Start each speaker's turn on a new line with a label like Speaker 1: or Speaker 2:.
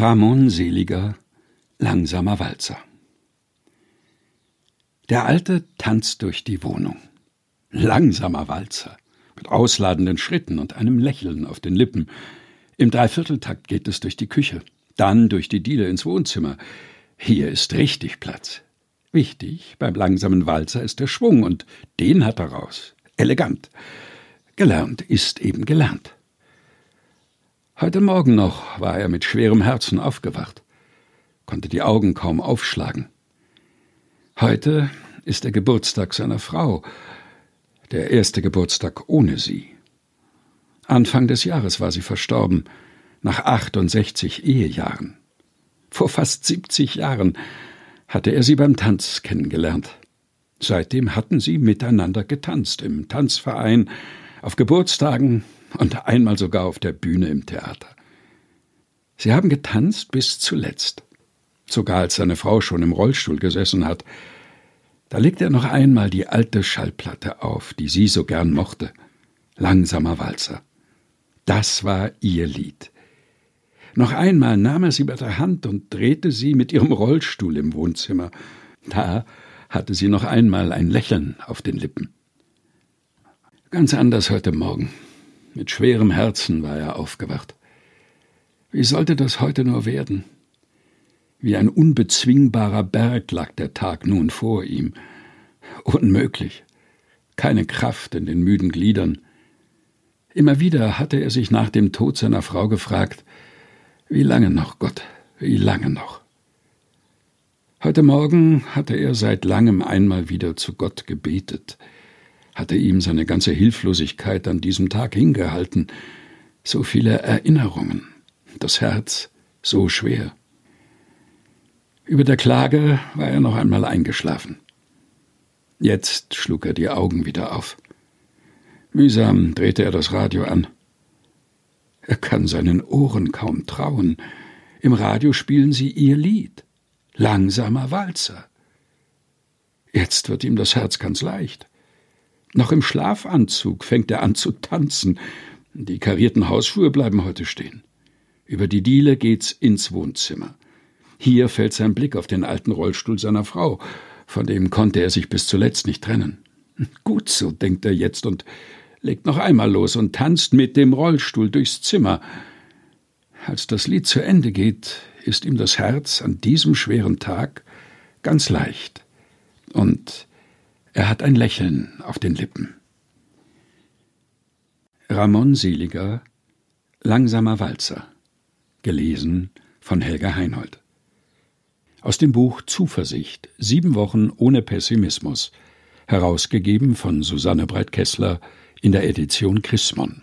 Speaker 1: Ramon Seliger Langsamer Walzer Der Alte tanzt durch die Wohnung. Langsamer Walzer, mit ausladenden Schritten und einem Lächeln auf den Lippen. Im Dreivierteltakt geht es durch die Küche, dann durch die Diele ins Wohnzimmer. Hier ist richtig Platz. Wichtig beim langsamen Walzer ist der Schwung, und den hat er raus. Elegant. Gelernt ist eben gelernt. Heute Morgen noch war er mit schwerem Herzen aufgewacht, konnte die Augen kaum aufschlagen. Heute ist der Geburtstag seiner Frau, der erste Geburtstag ohne sie. Anfang des Jahres war sie verstorben, nach 68 Ehejahren. Vor fast 70 Jahren hatte er sie beim Tanz kennengelernt. Seitdem hatten sie miteinander getanzt im Tanzverein, auf Geburtstagen, und einmal sogar auf der Bühne im Theater. Sie haben getanzt bis zuletzt. Sogar als seine Frau schon im Rollstuhl gesessen hat. Da legte er noch einmal die alte Schallplatte auf, die sie so gern mochte. Langsamer Walzer. Das war ihr Lied. Noch einmal nahm er sie bei der Hand und drehte sie mit ihrem Rollstuhl im Wohnzimmer. Da hatte sie noch einmal ein Lächeln auf den Lippen. Ganz anders heute Morgen. Mit schwerem Herzen war er aufgewacht. Wie sollte das heute nur werden? Wie ein unbezwingbarer Berg lag der Tag nun vor ihm. Unmöglich. Keine Kraft in den müden Gliedern. Immer wieder hatte er sich nach dem Tod seiner Frau gefragt, wie lange noch, Gott, wie lange noch? Heute Morgen hatte er seit langem einmal wieder zu Gott gebetet hatte ihm seine ganze Hilflosigkeit an diesem Tag hingehalten, so viele Erinnerungen, das Herz so schwer. Über der Klage war er noch einmal eingeschlafen. Jetzt schlug er die Augen wieder auf. Mühsam drehte er das Radio an. Er kann seinen Ohren kaum trauen. Im Radio spielen sie ihr Lied. Langsamer Walzer. Jetzt wird ihm das Herz ganz leicht. Noch im Schlafanzug fängt er an zu tanzen. Die karierten Hausschuhe bleiben heute stehen. Über die Diele geht's ins Wohnzimmer. Hier fällt sein Blick auf den alten Rollstuhl seiner Frau, von dem konnte er sich bis zuletzt nicht trennen. Gut so, denkt er jetzt und legt noch einmal los und tanzt mit dem Rollstuhl durchs Zimmer. Als das Lied zu Ende geht, ist ihm das Herz an diesem schweren Tag ganz leicht. Und er hat ein Lächeln auf den Lippen. Ramon Seliger Langsamer Walzer gelesen von Helga Heinold aus dem Buch Zuversicht Sieben Wochen ohne Pessimismus herausgegeben von Susanne Breit-Kessler in der Edition Chrismon